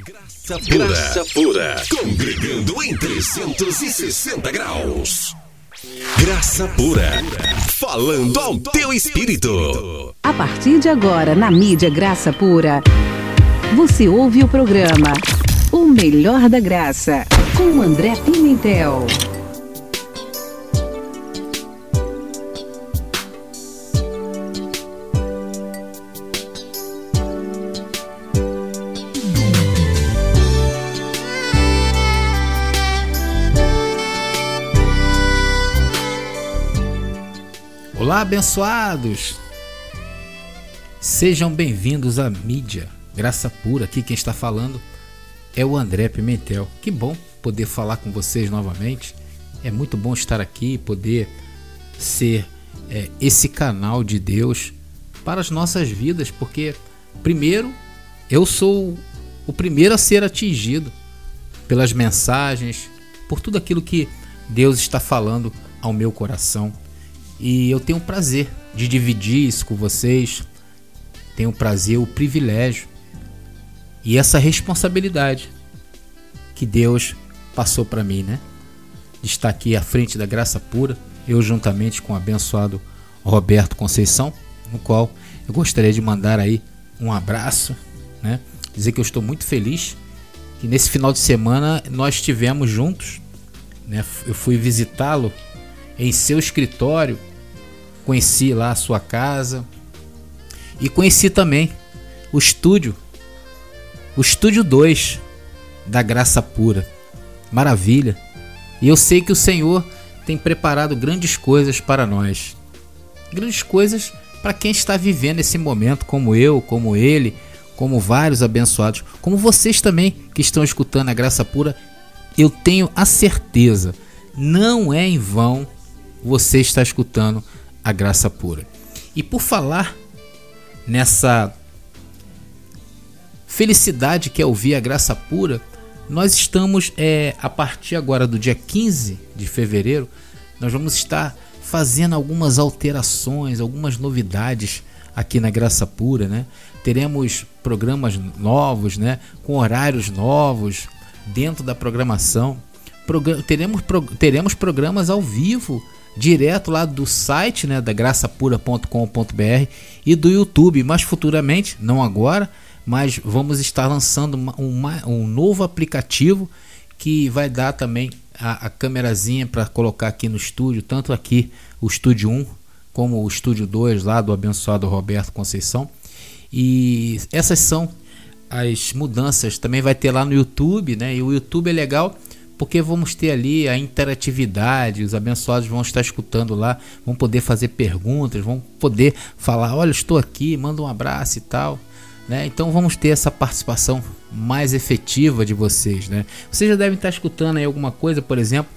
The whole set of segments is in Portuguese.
Graça pura, Graça pura, congregando em 360 graus. Graça pura, falando ao teu espírito. A partir de agora, na mídia Graça Pura, você ouve o programa O Melhor da Graça, com André Pimentel. Abençoados! Sejam bem-vindos à mídia Graça Pura. Aqui quem está falando é o André Pimentel. Que bom poder falar com vocês novamente. É muito bom estar aqui, poder ser é, esse canal de Deus para as nossas vidas, porque, primeiro, eu sou o primeiro a ser atingido pelas mensagens, por tudo aquilo que Deus está falando ao meu coração. E eu tenho o prazer de dividir isso com vocês. Tenho o prazer, o privilégio e essa responsabilidade que Deus passou para mim, né? De estar aqui à frente da graça pura, eu juntamente com o abençoado Roberto Conceição, no qual eu gostaria de mandar aí um abraço, né? Dizer que eu estou muito feliz que nesse final de semana nós estivemos juntos, né? Eu fui visitá-lo em seu escritório conheci lá a sua casa e conheci também o estúdio, o estúdio 2 da Graça Pura. Maravilha! E eu sei que o Senhor tem preparado grandes coisas para nós. Grandes coisas para quem está vivendo esse momento, como eu, como ele, como vários abençoados, como vocês também que estão escutando a Graça Pura. Eu tenho a certeza, não é em vão você está escutando a graça pura. E por falar nessa felicidade que é ouvir a graça pura, nós estamos é, a partir agora do dia 15 de fevereiro, nós vamos estar fazendo algumas alterações, algumas novidades aqui na Graça Pura, né? Teremos programas novos, né? Com horários novos dentro da programação. Progr teremos, pro teremos programas ao vivo direto lá do site né, da graçapura.com.br e do YouTube, mas futuramente, não agora, mas vamos estar lançando uma, uma, um novo aplicativo que vai dar também a, a câmerazinha para colocar aqui no estúdio, tanto aqui o estúdio 1 como o estúdio 2 lá do abençoado Roberto Conceição. E essas são as mudanças. Também vai ter lá no YouTube, né? E o YouTube é legal porque vamos ter ali a interatividade, os abençoados vão estar escutando lá, vão poder fazer perguntas, vão poder falar, olha, estou aqui, manda um abraço e tal. Né? Então vamos ter essa participação mais efetiva de vocês. Né? Vocês já devem estar escutando aí alguma coisa, por exemplo,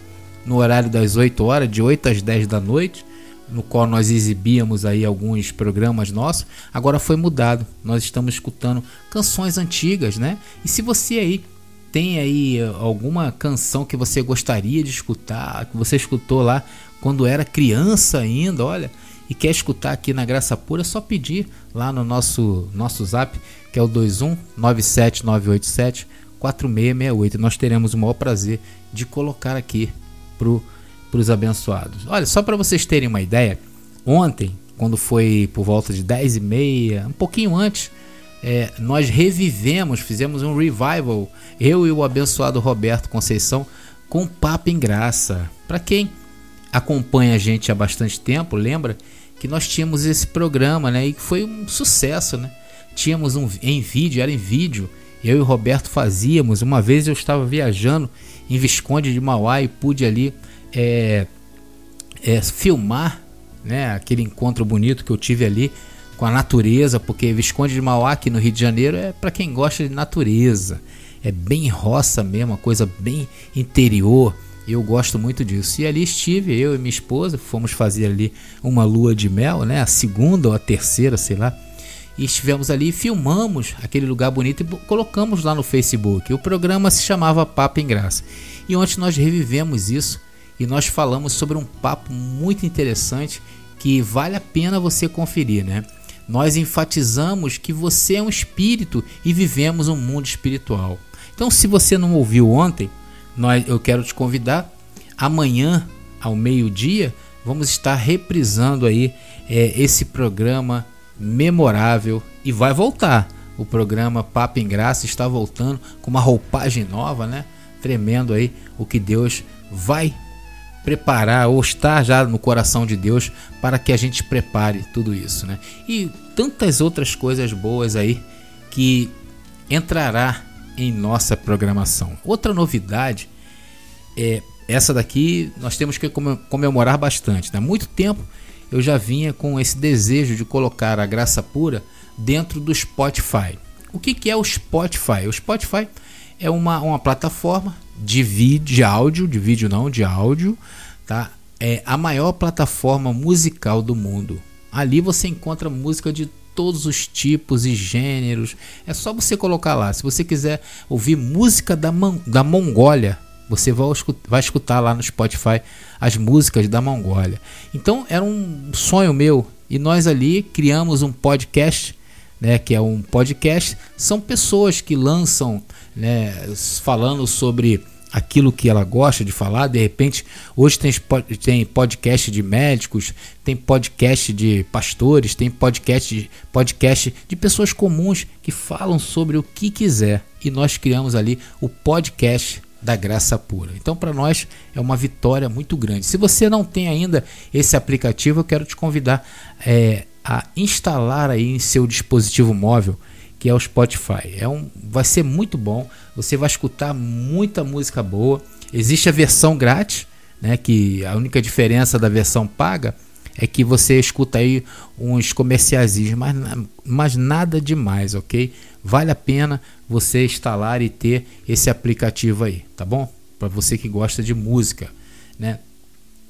no horário das 8 horas, de 8 às 10 da noite, no qual nós exibíamos aí alguns programas nossos, agora foi mudado. Nós estamos escutando canções antigas, né? E se você aí tem aí alguma canção que você gostaria de escutar, que você escutou lá quando era criança ainda, olha, e quer escutar aqui na Graça Pura, é só pedir lá no nosso nosso Zap, que é o 21 987 4668. Nós teremos o maior prazer de colocar aqui para os abençoados. Olha, só para vocês terem uma ideia, ontem, quando foi por volta de 10 e meia, um pouquinho antes é, nós revivemos, fizemos um revival, eu e o abençoado Roberto Conceição, com Papo em Graça. Para quem acompanha a gente há bastante tempo, lembra que nós tínhamos esse programa, né? E foi um sucesso, né? Tínhamos um em vídeo, era em vídeo. Eu e o Roberto fazíamos. Uma vez eu estava viajando em Visconde de Mauá e pude ali é, é, filmar, né? Aquele encontro bonito que eu tive ali com a natureza, porque Visconde de Mauá aqui no Rio de Janeiro é para quem gosta de natureza. É bem roça mesmo, uma coisa bem interior. Eu gosto muito disso. E ali estive, eu e minha esposa, fomos fazer ali uma lua de mel, né? A segunda ou a terceira, sei lá. E estivemos ali, filmamos aquele lugar bonito e colocamos lá no Facebook. O programa se chamava Papo em Graça. E ontem nós revivemos isso e nós falamos sobre um papo muito interessante que vale a pena você conferir, né? Nós enfatizamos que você é um espírito e vivemos um mundo espiritual. Então, se você não ouviu ontem, nós, eu quero te convidar. Amanhã, ao meio-dia, vamos estar reprisando aí é, esse programa memorável e vai voltar. O programa Papo em Graça está voltando com uma roupagem nova, né? Tremendo aí o que Deus vai preparar ou está já no coração de Deus para que a gente prepare tudo isso, né? E tantas outras coisas boas aí que entrará em nossa programação. Outra novidade é essa daqui nós temos que comemorar bastante. Há né? muito tempo eu já vinha com esse desejo de colocar a graça pura dentro do Spotify. O que, que é o Spotify? O Spotify é uma, uma plataforma de vídeo, de áudio, de vídeo não, de áudio, tá? É a maior plataforma musical do mundo. Ali você encontra música de todos os tipos e gêneros. É só você colocar lá. Se você quiser ouvir música da, da Mongólia, você vai vai escutar lá no Spotify as músicas da Mongólia. Então era um sonho meu e nós ali criamos um podcast, né, que é um podcast. São pessoas que lançam, né, falando sobre aquilo que ela gosta de falar. De repente, hoje tem, tem podcast de médicos, tem podcast de pastores, tem podcast de, podcast de pessoas comuns que falam sobre o que quiser. E nós criamos ali o podcast da graça pura. Então, para nós é uma vitória muito grande. Se você não tem ainda esse aplicativo, eu quero te convidar é, a instalar aí em seu dispositivo móvel que é o Spotify. É um, vai ser muito bom. Você vai escutar muita música boa. Existe a versão grátis, né? Que a única diferença da versão paga é que você escuta aí uns comerciais, mas, mas nada demais, ok? Vale a pena você instalar e ter esse aplicativo aí, tá bom? Para você que gosta de música, né?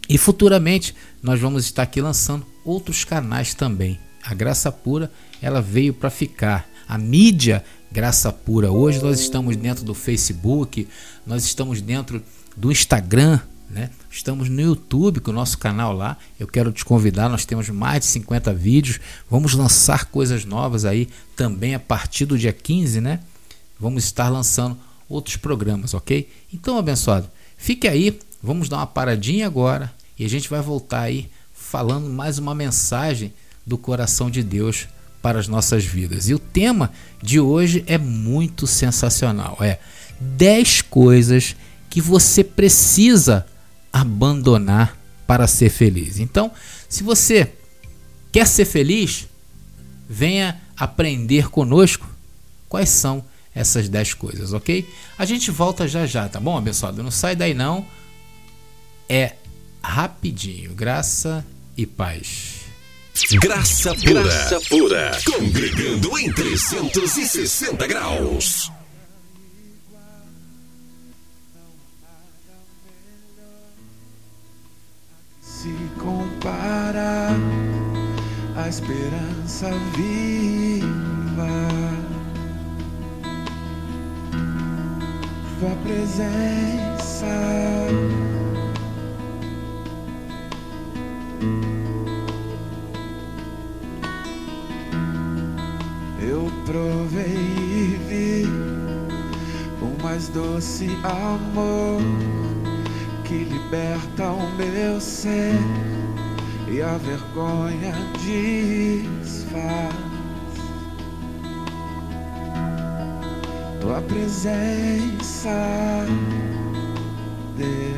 E futuramente nós vamos estar aqui lançando outros canais também. A Graça Pura, ela veio para ficar a mídia graça pura. Hoje nós estamos dentro do Facebook, nós estamos dentro do Instagram, né? Estamos no YouTube com o nosso canal lá. Eu quero te convidar, nós temos mais de 50 vídeos. Vamos lançar coisas novas aí também a partir do dia 15, né? Vamos estar lançando outros programas, ok? Então, abençoado, fique aí, vamos dar uma paradinha agora e a gente vai voltar aí falando mais uma mensagem do coração de Deus para as nossas vidas. E o tema de hoje é muito sensacional. É 10 coisas que você precisa abandonar para ser feliz. Então, se você quer ser feliz, venha aprender conosco quais são essas 10 coisas, ok? A gente volta já já, tá bom, abençoado? Não sai daí não. É rapidinho. Graça e paz. Graça pura. Graça pura. Congregando em 360 graus. Se compara a esperança viva. Tua presença doce amor que liberta o meu ser e a vergonha desfaz. Tua presença, Deus.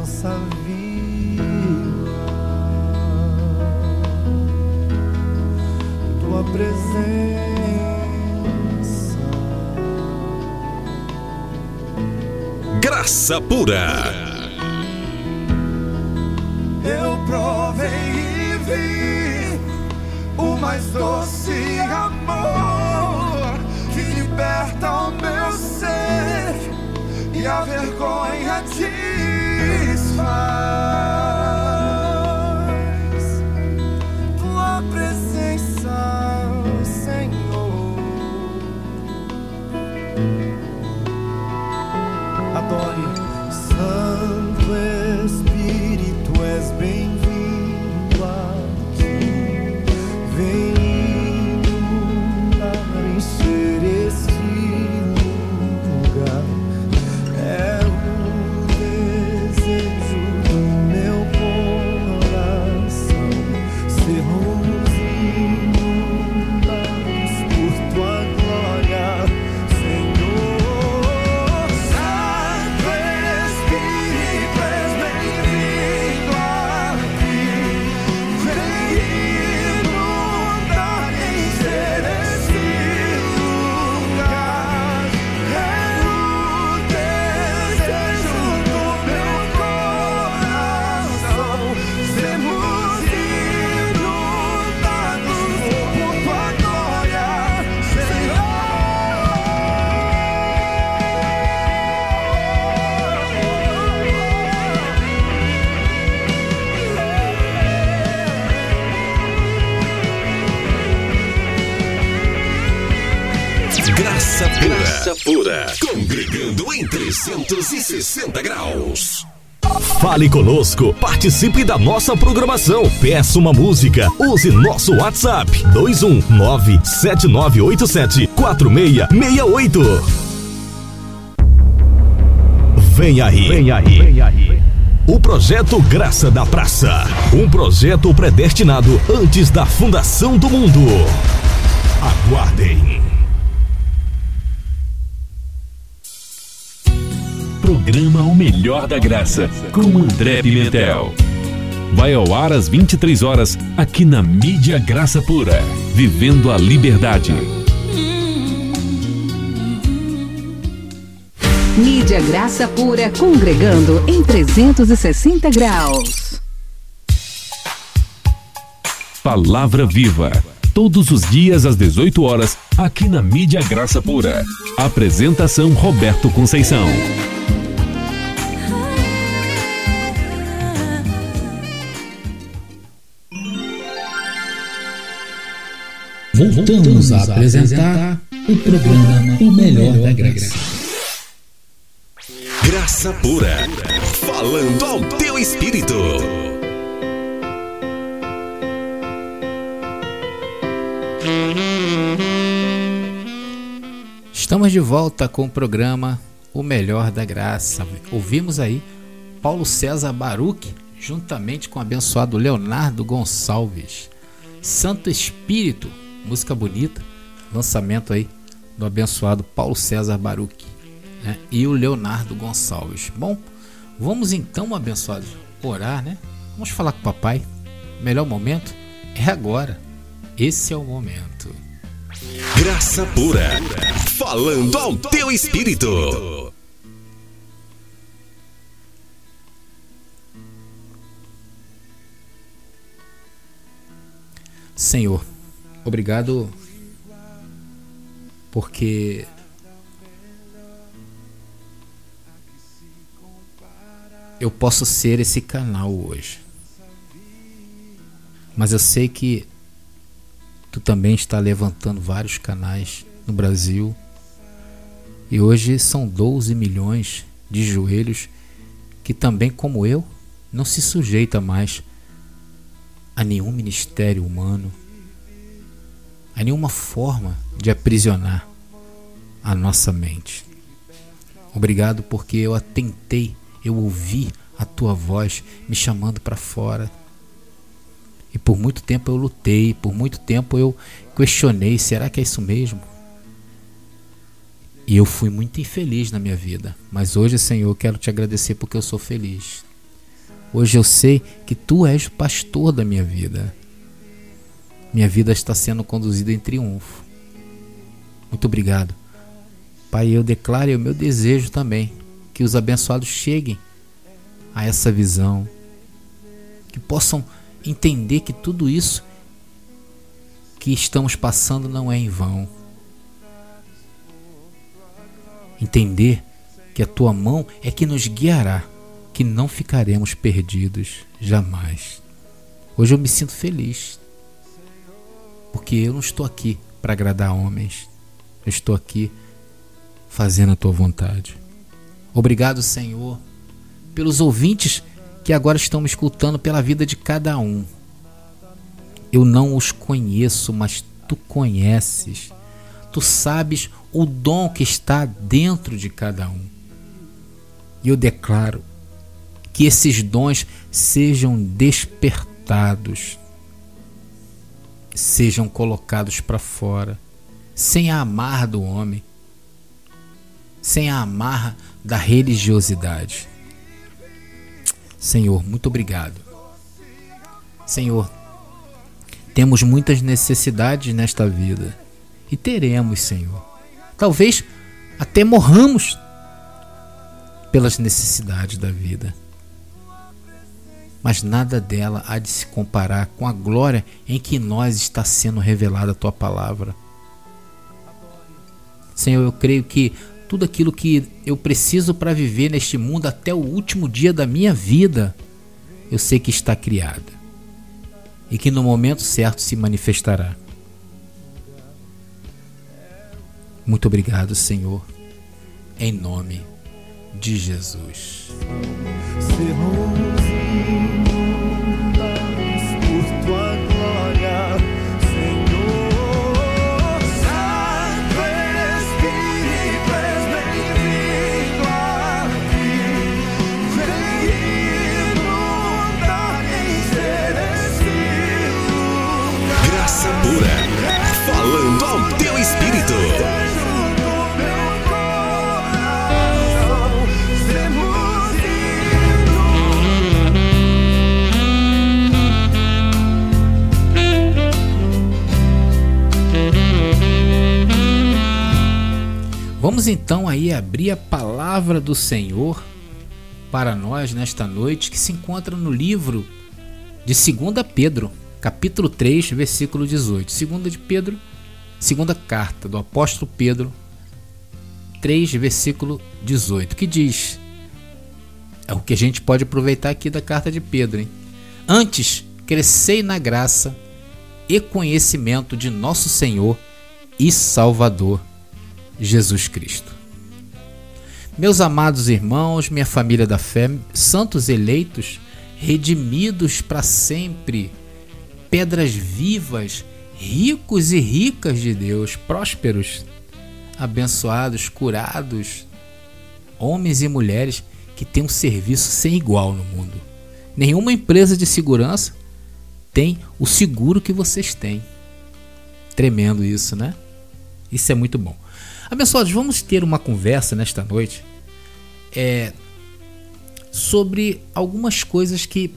Esperança viva, tua presença. Graça pura. Eu provei e vi o mais doce 360 graus. Fale conosco, participe da nossa programação, peça uma música, use nosso WhatsApp 21979874668. Vem aí, vem aí, vem aí. O projeto Graça da Praça, um projeto predestinado antes da fundação do mundo. Aguardem. Programa O Melhor da Graça, com André Pimentel. Vai ao ar às 23 horas, aqui na Mídia Graça Pura. Vivendo a liberdade. Mídia Graça Pura congregando em 360 graus. Palavra Viva. Todos os dias às 18 horas, aqui na Mídia Graça Pura. Apresentação Roberto Conceição. Voltamos a apresentar o programa O Melhor da Graça. Graça pura. Falando ao teu espírito. Estamos de volta com o programa O Melhor da Graça. Ouvimos aí Paulo César Baruch, juntamente com o abençoado Leonardo Gonçalves. Santo Espírito, música bonita, lançamento aí do abençoado Paulo César Baruch né? e o Leonardo Gonçalves. Bom, vamos então, abençoados, orar, né? Vamos falar com o papai. Melhor momento é agora. Esse é o momento. Graça pura. Falando ao teu espírito. Senhor, obrigado porque eu posso ser esse canal hoje. Mas eu sei que tu também está levantando vários canais no Brasil. E hoje são 12 milhões de joelhos que também como eu não se sujeita mais a nenhum ministério humano, a nenhuma forma de aprisionar a nossa mente. Obrigado porque eu atentei, eu ouvi a tua voz me chamando para fora. E por muito tempo eu lutei, por muito tempo eu questionei: será que é isso mesmo? E eu fui muito infeliz na minha vida. Mas hoje, Senhor, quero te agradecer porque eu sou feliz. Hoje eu sei que tu és o pastor da minha vida. Minha vida está sendo conduzida em triunfo. Muito obrigado. Pai, eu declaro o meu desejo também que os abençoados cheguem a essa visão, que possam entender que tudo isso que estamos passando não é em vão. Entender que a tua mão é que nos guiará, que não ficaremos perdidos jamais. Hoje eu me sinto feliz, porque eu não estou aqui para agradar homens, eu estou aqui fazendo a tua vontade. Obrigado, Senhor, pelos ouvintes que agora estão me escutando, pela vida de cada um. Eu não os conheço, mas tu conheces. Tu sabes o dom que está dentro de cada um. E eu declaro que esses dons sejam despertados, sejam colocados para fora, sem a amarra do homem, sem a amarra da religiosidade. Senhor, muito obrigado. Senhor, temos muitas necessidades nesta vida e teremos, Senhor. Talvez até morramos pelas necessidades da vida. Mas nada dela há de se comparar com a glória em que nós está sendo revelada a tua palavra. Senhor, eu creio que tudo aquilo que eu preciso para viver neste mundo até o último dia da minha vida, eu sei que está criada e que no momento certo se manifestará. Muito obrigado, Senhor, em nome de Jesus. Sermos Vamos então aí abrir a palavra do Senhor para nós nesta noite, que se encontra no livro de 2 Pedro, capítulo 3, versículo 18. 2 de Pedro, segunda carta do apóstolo Pedro, 3, versículo 18, que diz: É o que a gente pode aproveitar aqui da carta de Pedro, hein? Antes, crescei na graça e conhecimento de nosso Senhor e Salvador Jesus Cristo. Meus amados irmãos, minha família da fé, santos eleitos, redimidos para sempre, pedras vivas, ricos e ricas de Deus, prósperos, abençoados, curados, homens e mulheres que têm um serviço sem igual no mundo. Nenhuma empresa de segurança tem o seguro que vocês têm. Tremendo isso, né? Isso é muito bom. Abençoados, vamos ter uma conversa nesta noite é, sobre algumas coisas que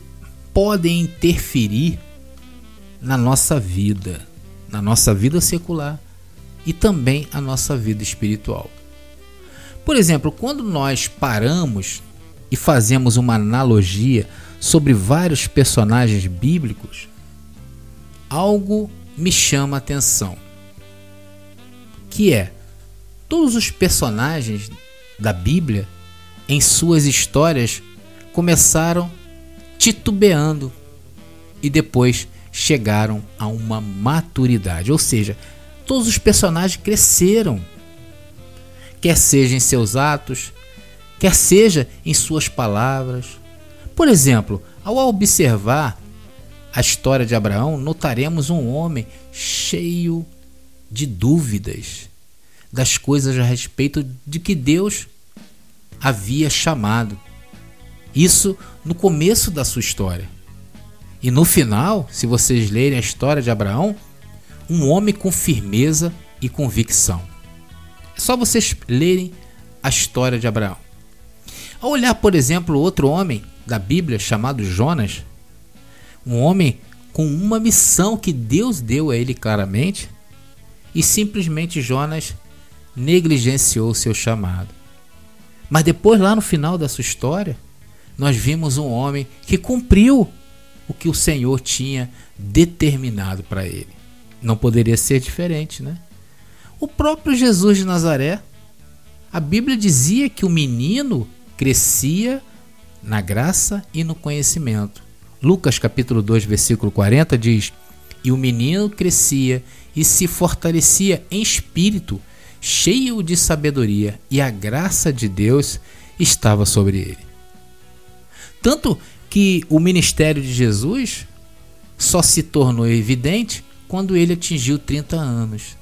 podem interferir na nossa vida, na nossa vida secular e também a nossa vida espiritual. Por exemplo, quando nós paramos e fazemos uma analogia sobre vários personagens bíblicos, algo me chama a atenção, que é todos os personagens da Bíblia em suas histórias começaram titubeando e depois chegaram a uma maturidade, ou seja, todos os personagens cresceram, quer seja em seus atos, quer seja em suas palavras. Por exemplo, ao observar a história de Abraão, notaremos um homem cheio de dúvidas das coisas a respeito de que Deus havia chamado. Isso no começo da sua história. E no final, se vocês lerem a história de Abraão, um homem com firmeza e convicção. É só vocês lerem a história de Abraão. Ao olhar, por exemplo, outro homem da Bíblia chamado Jonas, um homem com uma missão que Deus deu a ele claramente, e simplesmente Jonas negligenciou seu chamado. Mas depois, lá no final da sua história, nós vimos um homem que cumpriu o que o Senhor tinha determinado para ele. Não poderia ser diferente, né? O próprio Jesus de Nazaré, a Bíblia dizia que o menino crescia na graça e no conhecimento. Lucas capítulo 2, versículo 40 diz: "E o menino crescia e se fortalecia em espírito, cheio de sabedoria, e a graça de Deus estava sobre ele." Tanto que o ministério de Jesus só se tornou evidente quando ele atingiu 30 anos.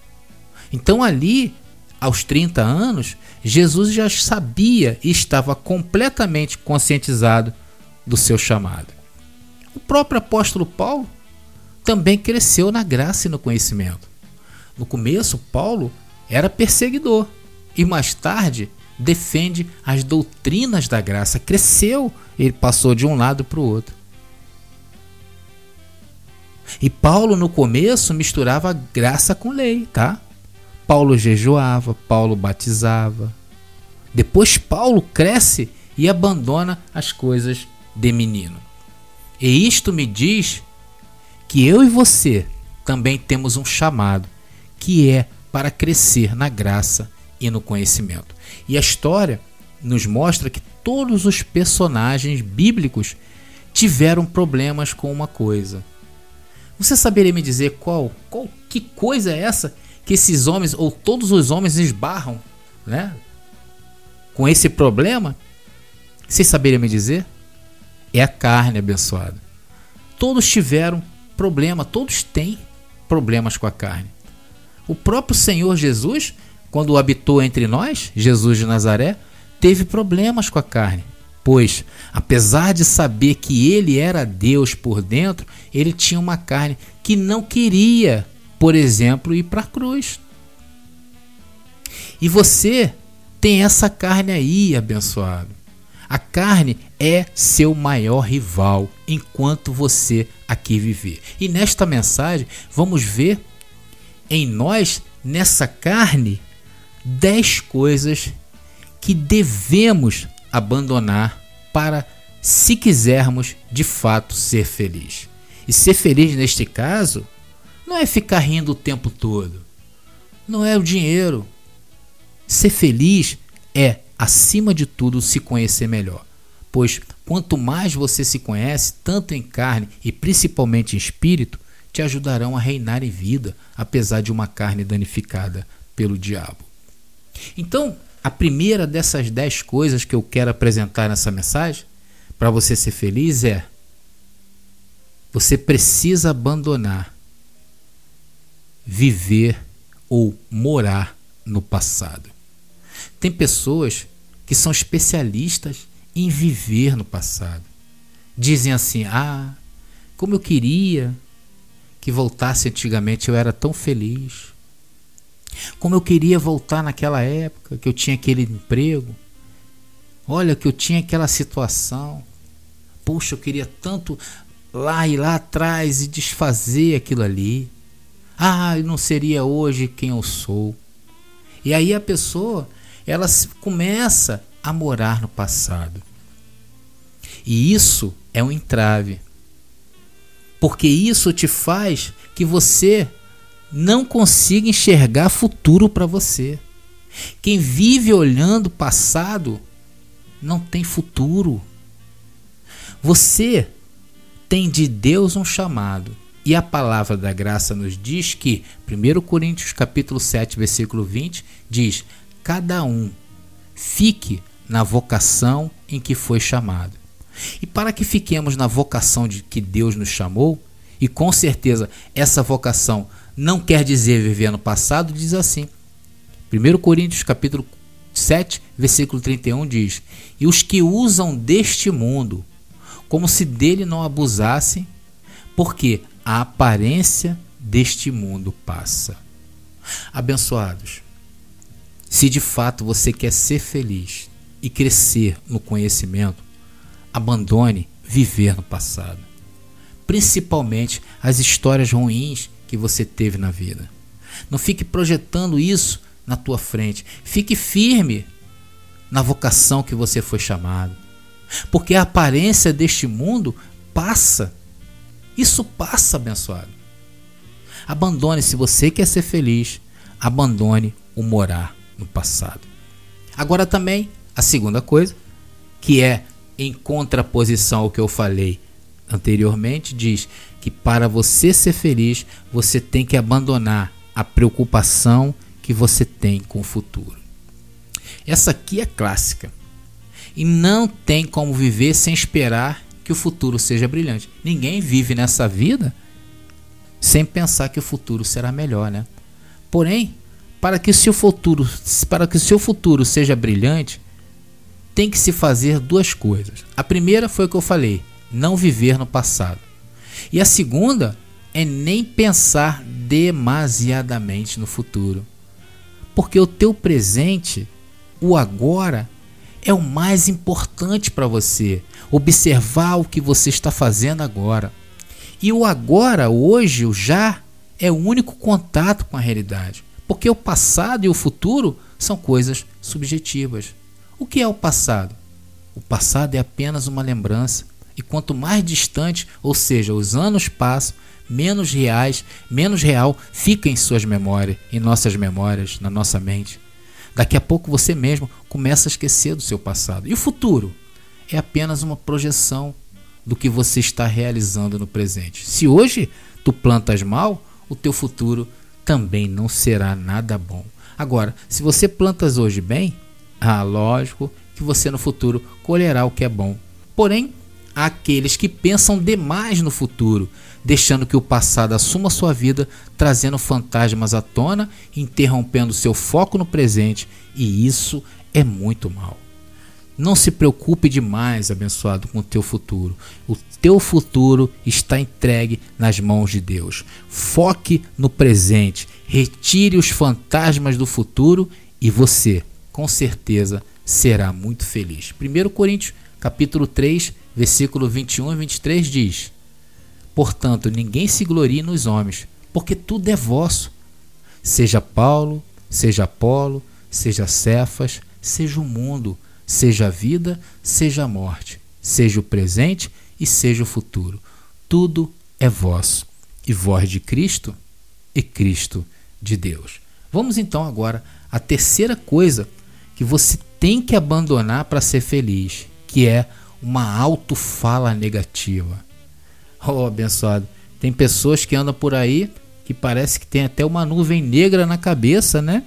Então, ali, aos 30 anos, Jesus já sabia e estava completamente conscientizado do seu chamado. O próprio apóstolo Paulo também cresceu na graça e no conhecimento. No começo, Paulo era perseguidor e mais tarde defende as doutrinas da graça. Cresceu, ele passou de um lado para o outro. E Paulo no começo misturava graça com lei, tá? Paulo jejuava, Paulo batizava. Depois Paulo cresce e abandona as coisas de menino. E isto me diz que eu e você também temos um chamado, que é para crescer na graça e no conhecimento. E a história nos mostra que todos os personagens bíblicos tiveram problemas com uma coisa. Você saberia me dizer qual, qual que coisa é essa que esses homens ou todos os homens esbarram, né? Com esse problema? Você saberia me dizer? É a carne abençoada. Todos tiveram problema, todos têm problemas com a carne. O próprio Senhor Jesus, quando habitou entre nós, Jesus de Nazaré, teve problemas com a carne. Pois, apesar de saber que ele era Deus por dentro, ele tinha uma carne que não queria, por exemplo, ir para a cruz. E você tem essa carne aí, abençoado. A carne é seu maior rival enquanto você aqui viver. E nesta mensagem, vamos ver em nós, nessa carne, dez coisas que devemos abandonar para, se quisermos de fato ser feliz. E ser feliz neste caso não é ficar rindo o tempo todo, não é o dinheiro. Ser feliz é, acima de tudo, se conhecer melhor. Pois quanto mais você se conhece, tanto em carne e principalmente em espírito, te ajudarão a reinar em vida, apesar de uma carne danificada pelo diabo. Então, a primeira dessas dez coisas que eu quero apresentar nessa mensagem, para você ser feliz, é: você precisa abandonar viver ou morar no passado. Tem pessoas que são especialistas em viver no passado. Dizem assim: ah, como eu queria que voltasse antigamente, eu era tão feliz. Como eu queria voltar naquela época que eu tinha aquele emprego. Olha que eu tinha aquela situação. Puxa, eu queria tanto lá e lá atrás e desfazer aquilo ali. Ah, eu não seria hoje quem eu sou. E aí a pessoa, ela começa a morar no passado. E isso é um entrave. Porque isso te faz que você não consiga enxergar futuro para você. Quem vive olhando passado não tem futuro. Você tem de Deus um chamado. E a palavra da graça nos diz que 1 Coríntios capítulo 7, versículo 20 diz: "Cada um fique na vocação em que foi chamado". E para que fiquemos na vocação de que Deus nos chamou, e com certeza essa vocação não quer dizer viver no passado, diz assim. 1 Coríntios capítulo 7, versículo 31 diz: "E os que usam deste mundo como se dele não abusassem, porque a aparência deste mundo passa." Abençoados. Se de fato você quer ser feliz e crescer no conhecimento, abandone viver no passado. Principalmente as histórias ruins que você teve na vida. Não fique projetando isso na tua frente. Fique firme na vocação que você foi chamado. Porque a aparência deste mundo passa. Isso passa, abençoado. Abandone, se você quer ser feliz, abandone o morar no passado. Agora também, a segunda coisa, que é em contraposição ao que eu falei anteriormente, diz que para você ser feliz, você tem que abandonar a preocupação que você tem com o futuro. Essa aqui é clássica. E não tem como viver sem esperar que o futuro seja brilhante. Ninguém vive nessa vida sem pensar que o futuro será melhor, né? Porém, para que o seu futuro, para que o seu futuro seja brilhante, tem que se fazer duas coisas. A primeira foi o que eu falei, não viver no passado. E a segunda é nem pensar demasiadamente no futuro. Porque o teu presente, o agora, é o mais importante para você. Observar o que você está fazendo agora. E o agora, hoje, o já, é o único contato com a realidade. Porque o passado e o futuro são coisas subjetivas. O que é o passado? O passado é apenas uma lembrança. E quanto mais distante, ou seja, os anos passam, menos reais, menos real fica em suas memórias, em nossas memórias, na nossa mente. Daqui a pouco você mesmo começa a esquecer do seu passado. E o futuro? É apenas uma projeção do que você está realizando no presente. Se hoje tu plantas mal, o teu futuro também não será nada bom. Agora, se você plantas hoje bem, ah, lógico que você no futuro colherá o que é bom. Porém, há aqueles que pensam demais no futuro, deixando que o passado assuma sua vida, trazendo fantasmas à tona, interrompendo seu foco no presente, e isso é muito mal. Não se preocupe demais, abençoado, com o teu futuro. O teu futuro está entregue nas mãos de Deus. Foque no presente, retire os fantasmas do futuro e você, com certeza, será muito feliz. 1 Coríntios, capítulo 3, versículo 21 e 23 diz: Portanto, ninguém se glorie nos homens, porque tudo é vosso. Seja Paulo, seja Apolo, seja Cefas, seja o mundo, seja a vida, seja a morte, seja o presente e seja o futuro. Tudo é vosso, e vós de Cristo e Cristo de Deus. Vamos então agora à terceira coisa que você tem que abandonar para ser feliz, que é uma autofala negativa. Oh, abençoado, tem pessoas que andam por aí que parece que tem até uma nuvem negra na cabeça, né?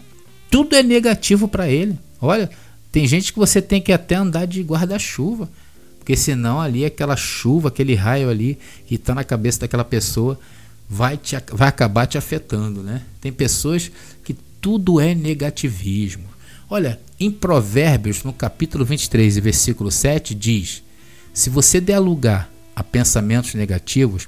Tudo é negativo para ele. Olha, tem gente que você tem que até andar de guarda-chuva, porque senão ali aquela chuva, aquele raio ali que está na cabeça daquela pessoa vai, te, vai acabar te afetando, né? Tem pessoas que tudo é negativismo. Olha, em Provérbios, no capítulo 23, versículo 7, diz: Se você der lugar a pensamentos negativos,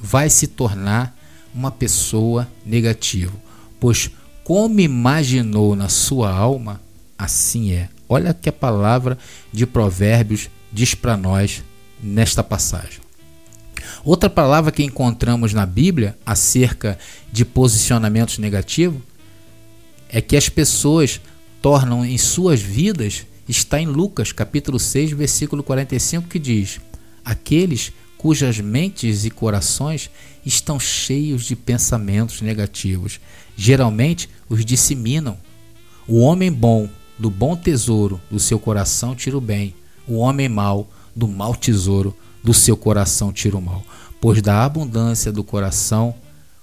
vai se tornar uma pessoa negativa, pois como imaginou na sua alma, assim é. Olha que a palavra de Provérbios diz para nós nesta passagem. Outra palavra que encontramos na Bíblia acerca de posicionamentos negativos é que as pessoas tornam em suas vidas está em Lucas capítulo 6, versículo 45 que diz: Aqueles cujas mentes e corações estão cheios de pensamentos negativos, geralmente os disseminam. O homem bom do bom tesouro do seu coração tira o bem, o homem mau do mau tesouro do seu coração tira o mal, pois da abundância do coração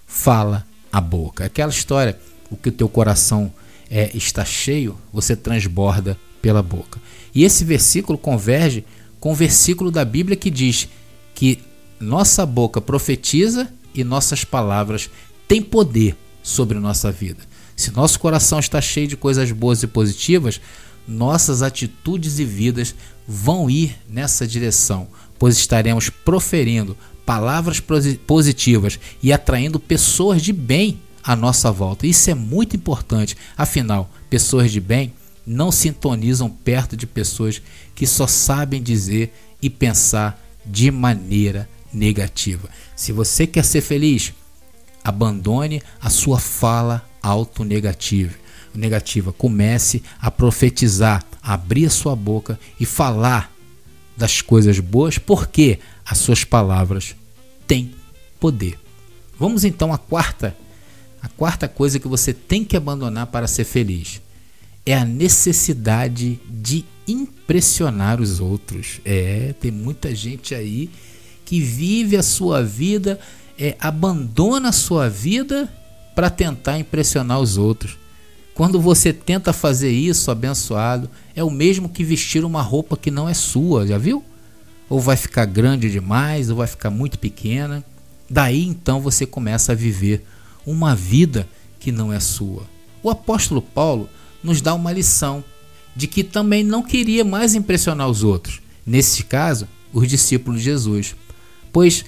fala a boca. Aquela história, o que o teu coração é, está cheio, você transborda pela boca. E esse versículo converge com o versículo da Bíblia que diz que nossa boca profetiza e nossas palavras têm poder sobre nossa vida. Se nosso coração está cheio de coisas boas e positivas, nossas atitudes e vidas vão ir nessa direção, pois estaremos proferindo palavras positivas e atraindo pessoas de bem à nossa volta. Isso é muito importante, afinal, pessoas de bem não sintonizam perto de pessoas que só sabem dizer e pensar de maneira negativa. Se você quer ser feliz, abandone a sua fala autonegativa. Negativa. Comece a profetizar, abrir a sua boca e falar das coisas boas, porque as suas palavras têm poder. Vamos então à quarta, a quarta coisa que você tem que abandonar para ser feliz é a necessidade de impressionar os outros. É, tem muita gente aí que vive a sua vida, é, abandona a sua vida para tentar impressionar os outros. Quando você tenta fazer isso, abençoado, é o mesmo que vestir uma roupa que não é sua, já viu? Ou vai ficar grande demais, ou vai ficar muito pequena. Daí então você começa a viver uma vida que não é sua. O apóstolo Paulo nos dá uma lição de que também não queria mais impressionar os outros, nesse caso, os discípulos de Jesus, pois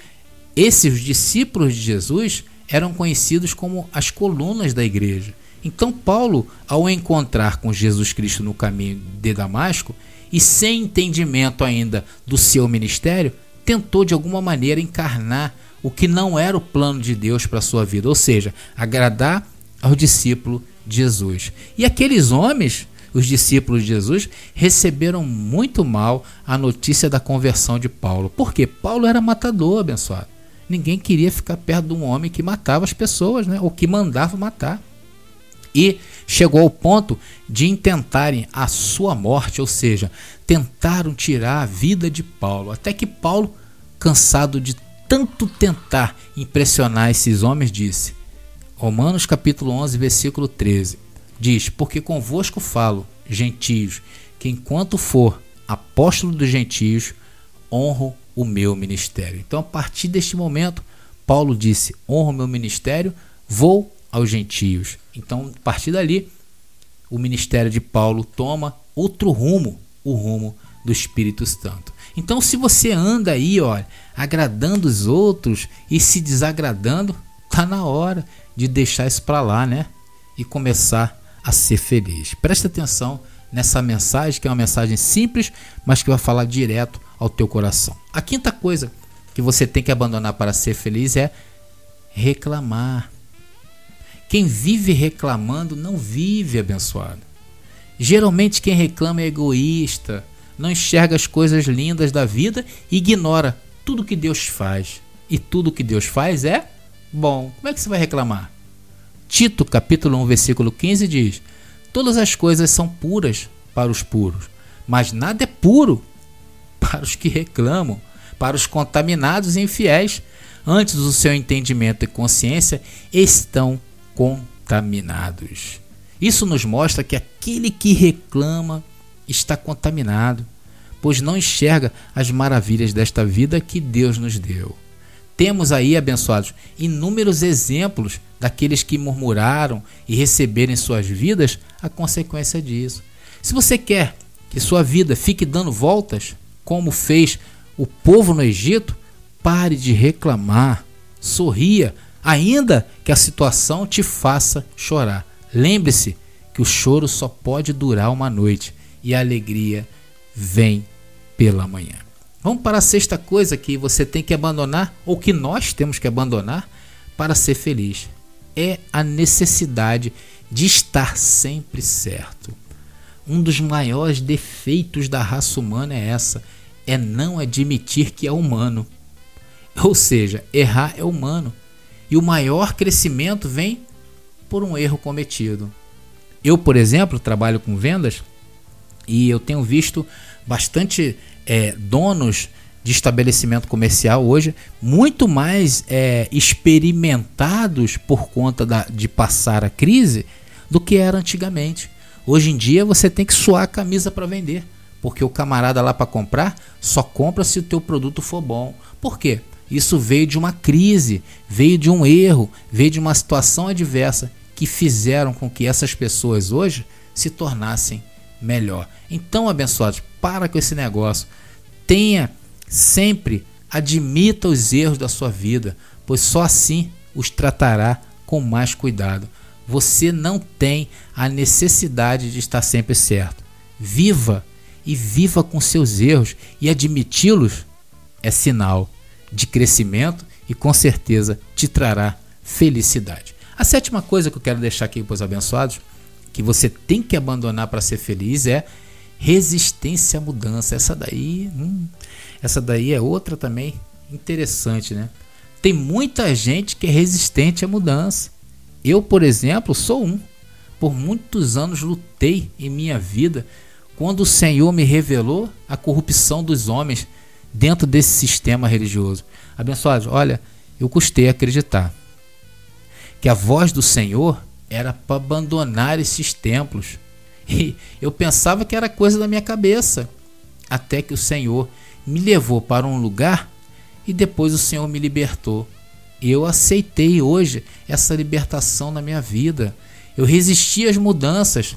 esses discípulos de Jesus eram conhecidos como as colunas da igreja. Então, Paulo, ao encontrar com Jesus Cristo no caminho de Damasco e sem entendimento ainda do seu ministério, tentou de alguma maneira encarnar o que não era o plano de Deus para a sua vida, ou seja, agradar ao discípulo de Jesus. E aqueles homens, os discípulos de Jesus, receberam muito mal a notícia da conversão de Paulo, porque Paulo era matador, abençoado. Ninguém queria ficar perto de um homem que matava as pessoas, né? ou que mandava matar. E chegou ao ponto de intentarem a sua morte, ou seja, tentaram tirar a vida de Paulo. Até que Paulo, cansado de tanto tentar impressionar esses homens, disse: Romanos capítulo 11, versículo 13, diz: Porque convosco falo, gentios, que enquanto for apóstolo dos gentios, honro o meu ministério. Então, a partir deste momento, Paulo disse: honro o meu ministério, vou aos gentios. Então, a partir dali, o ministério de Paulo toma outro rumo, o rumo do Espírito Santo. Então, se você anda aí, olha, agradando os outros e se desagradando, tá na hora de deixar isso para lá, né? E começar a ser feliz. Presta atenção nessa mensagem, que é uma mensagem simples, mas que vai falar direto ao teu coração. A quinta coisa que você tem que abandonar para ser feliz é reclamar. Quem vive reclamando não vive abençoado. Geralmente quem reclama é egoísta, não enxerga as coisas lindas da vida e ignora tudo que Deus faz. E tudo que Deus faz é bom. Como é que você vai reclamar? Tito, capítulo 1, versículo 15 diz: Todas as coisas são puras para os puros, mas nada é puro para os que reclamam, para os contaminados e infiéis. Antes do seu entendimento e consciência estão contaminados. Isso nos mostra que aquele que reclama está contaminado, pois não enxerga as maravilhas desta vida que Deus nos deu. Temos aí, abençoados, inúmeros exemplos daqueles que murmuraram e receberam em suas vidas a consequência disso. Se você quer que sua vida fique dando voltas, como fez o povo no Egito, pare de reclamar, sorria, ainda que a situação te faça chorar. Lembre-se que o choro só pode durar uma noite e a alegria vem pela manhã. Vamos para a sexta coisa que você tem que abandonar, ou que nós temos que abandonar, para ser feliz. É a necessidade de estar sempre certo. Um dos maiores defeitos da raça humana é essa: é não admitir que é humano. Ou seja, errar é humano. E o maior crescimento vem por um erro cometido. Eu, por exemplo, trabalho com vendas e eu tenho visto bastante é, donos de estabelecimento comercial hoje muito mais é, experimentados por conta da, de passar a crise do que era antigamente. Hoje em dia você tem que suar a camisa para vender, porque o camarada lá para comprar só compra se o teu produto for bom. Por quê? Isso veio de uma crise, veio de um erro, veio de uma situação adversa que fizeram com que essas pessoas hoje se tornassem melhor. Então, abençoados, para com esse negócio. Tenha sempre, admita os erros da sua vida, pois só assim os tratará com mais cuidado. você não tem a necessidade de estar sempre certo. Viva e viva com seus erros e admiti-los é sinal de crescimento e com certeza te trará felicidade. A sétima coisa que eu quero deixar aqui para os abençoados, que você tem que abandonar para ser feliz é resistência à mudança. Essa daí, hum, essa daí é outra também interessante, né? Tem muita gente que é resistente à mudança. Eu, por exemplo, sou um. Por muitos anos lutei em minha vida quando o Senhor me revelou a corrupção dos homens dentro desse sistema religioso. Abençoados, olha, eu custei acreditar que a voz do Senhor era para abandonar esses templos. E eu pensava que era coisa da minha cabeça, até que o Senhor me levou para um lugar e depois o Senhor me libertou. Eu aceitei hoje essa libertação na minha vida. Eu resisti às mudanças.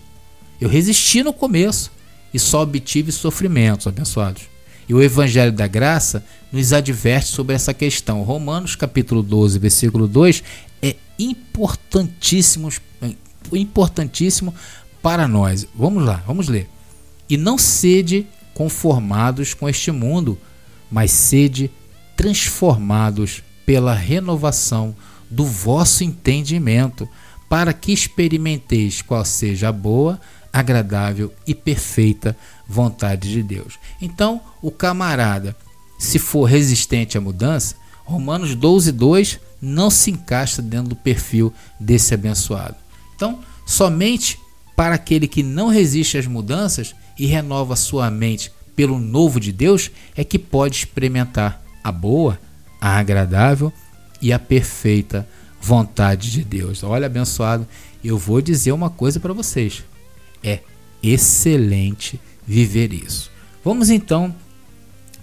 Eu resisti no começo e só obtive sofrimentos, abençoados. E o Evangelho da Graça nos adverte sobre essa questão. Romanos capítulo 12, versículo 2 é importantíssimo, importantíssimo para nós. Vamos lá, vamos ler. E não sede conformados com este mundo, mas sede transformados pela renovação do vosso entendimento, para que experimenteis qual seja a boa, agradável e perfeita vontade de Deus. Então, o camarada, se for resistente à mudança, Romanos 12, 2 não se encaixa dentro do perfil desse abençoado. Então, somente para aquele que não resiste às mudanças e renova sua mente pelo novo de Deus é que pode experimentar a boa, a agradável e a perfeita vontade de Deus. Olha, abençoado, eu vou dizer uma coisa para vocês. É excelente viver isso. Vamos então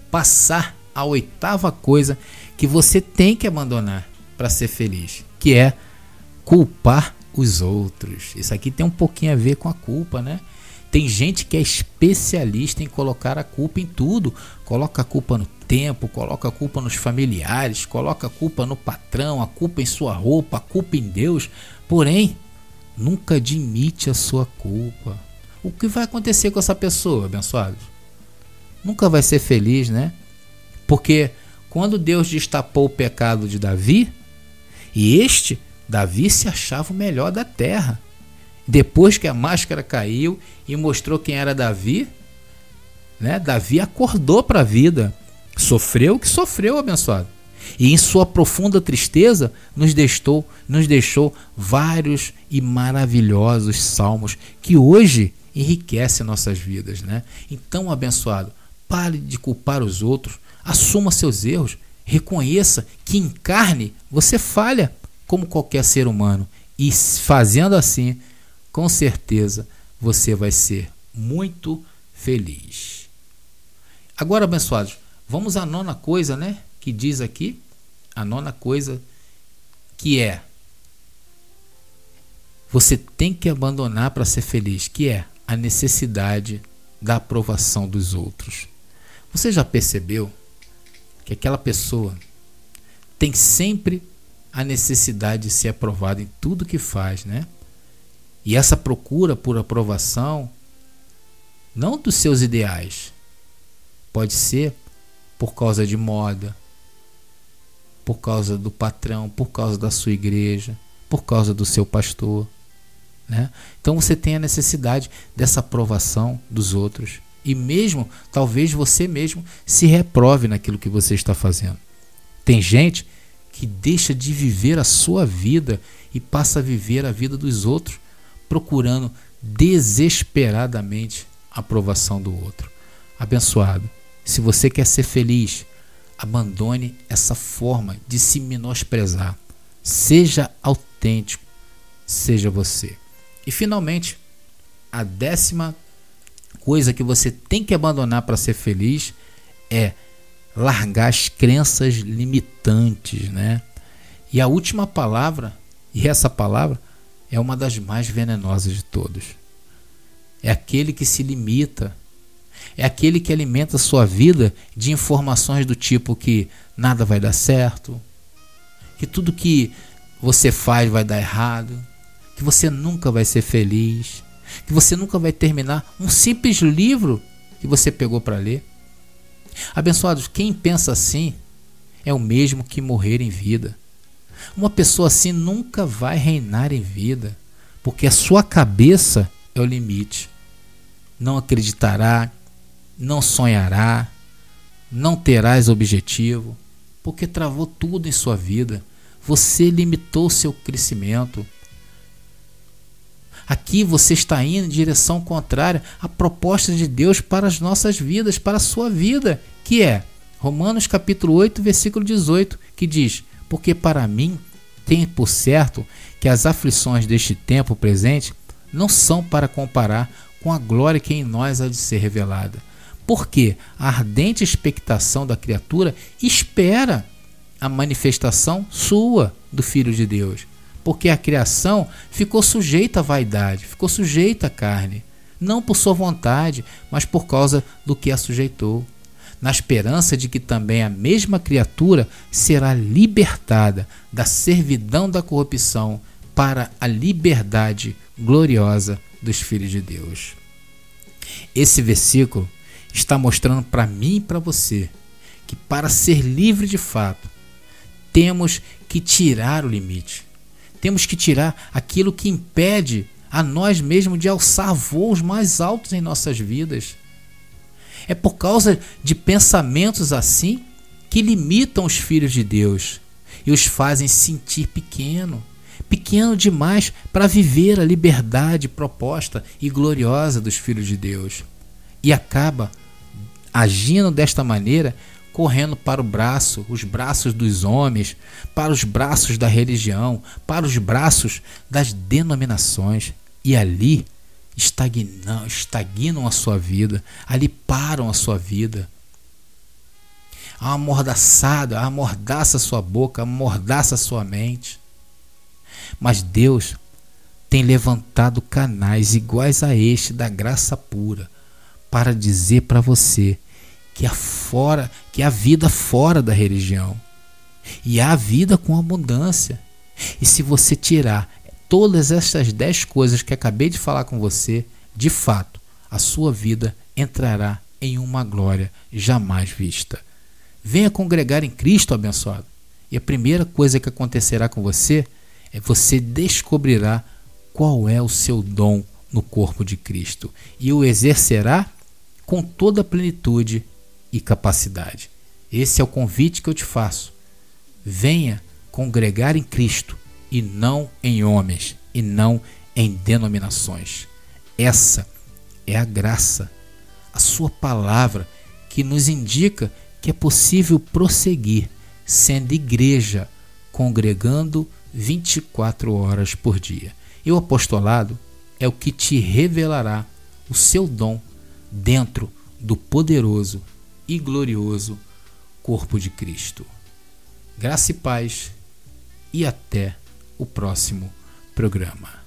passar a oitava coisa que você tem que abandonar para ser feliz, que é culpar os outros. Isso aqui tem um pouquinho a ver com a culpa, né? Tem gente que é especialista em colocar a culpa em tudo. Coloca a culpa no tempo, coloca a culpa nos familiares, coloca a culpa no patrão, a culpa em sua roupa, a culpa em Deus. Porém, nunca admite a sua culpa. O que vai acontecer com essa pessoa, abençoados? Nunca vai ser feliz, né? Porque quando Deus destapou o pecado de Davi, e este, Davi se achava o melhor da terra. Depois que a máscara caiu e mostrou quem era Davi, né? Davi acordou para a vida. Sofreu o que sofreu, abençoado. E em sua profunda tristeza nos deixou, nos deixou vários e maravilhosos salmos que hoje enriquecem nossas vidas, né? Então, abençoado, pare de culpar os outros, assuma seus erros, reconheça que em carne você falha como qualquer ser humano e fazendo assim com certeza você vai ser muito feliz. Agora, abençoados, vamos à nona coisa, né? Que diz aqui, a nona coisa que é você tem que abandonar para ser feliz, que é a necessidade da aprovação dos outros. Você já percebeu que aquela pessoa tem sempre a necessidade de ser aprovada em tudo que faz, né? E essa procura por aprovação, não dos seus ideais, pode ser por causa de moda, por causa do patrão, por causa da sua igreja, por causa do seu pastor. Né? Então você tem a necessidade dessa aprovação dos outros. E mesmo, talvez você mesmo se reprove naquilo que você está fazendo. Tem gente que deixa de viver a sua vida e passa a viver a vida dos outros procurando desesperadamente a aprovação do outro. Abençoado, se você quer ser feliz, abandone essa forma de se menosprezar. Seja autêntico, seja você. E finalmente, a décima coisa que você tem que abandonar para ser feliz é largar as crenças limitantes, né? E a última palavra, e essa palavra é uma das mais venenosas de todos. É aquele que se limita, é aquele que alimenta a sua vida de informações do tipo que nada vai dar certo, que tudo que você faz vai dar errado, que você nunca vai ser feliz, que você nunca vai terminar um simples livro que você pegou para ler. Abençoados, quem pensa assim é o mesmo que morrer em vida. Uma pessoa assim nunca vai reinar em vida, porque a sua cabeça é o limite. Não acreditará, não sonhará, não terás objetivo, porque travou tudo em sua vida. Você limitou seu crescimento. Aqui você está indo em direção contrária à proposta de Deus para as nossas vidas, para a sua vida, que é Romanos capítulo 8, versículo 18, que diz: "Porque para mim tem por certo que as aflições deste tempo presente não são para comparar com a glória que em nós há de ser revelada. Porque a ardente expectação da criatura espera a manifestação sua do Filho de Deus. Porque a criação ficou sujeita à vaidade, ficou sujeita à carne, não por sua vontade, mas por causa do que a sujeitou, na esperança de que também a mesma criatura será libertada da servidão da corrupção para a liberdade gloriosa dos filhos de Deus. Esse versículo está mostrando para mim e para você que para ser livre de fato, temos que tirar o limite. Temos que tirar aquilo que impede a nós mesmos de alçar voos mais altos em nossas vidas. É por causa de pensamentos assim que limitam os filhos de Deus e os fazem sentir pequeno, pequeno demais para viver a liberdade proposta e gloriosa dos filhos de Deus. E acaba agindo desta maneira correndo para o braço, os braços dos homens, para os braços da religião, para os braços das denominações. E ali estagnam, estagnam a sua vida, ali param a sua vida. Amordaçada, amordaça sua boca, amordaça sua mente. Mas Deus tem levantado canais iguais a este da graça pura para dizer para você que há fora, que há vida fora da religião. E há vida com abundância. E se você tirar todas essas dez coisas que acabei de falar com você, de fato, a sua vida entrará em uma glória jamais vista. Venha congregar em Cristo abençoado. E a primeira coisa que acontecerá com você é você descobrirá qual é o seu dom no corpo de Cristo e o exercerá com toda a plenitude e capacidade. Esse é o convite que eu te faço. Venha congregar em Cristo e não em homens e não em denominações. Essa é a graça, a sua palavra que nos indica que é possível prosseguir sendo igreja, congregando 24 horas por dia. E o apostolado é o que te revelará o seu dom dentro do poderoso e glorioso corpo de Cristo. Graça e paz e até o próximo programa.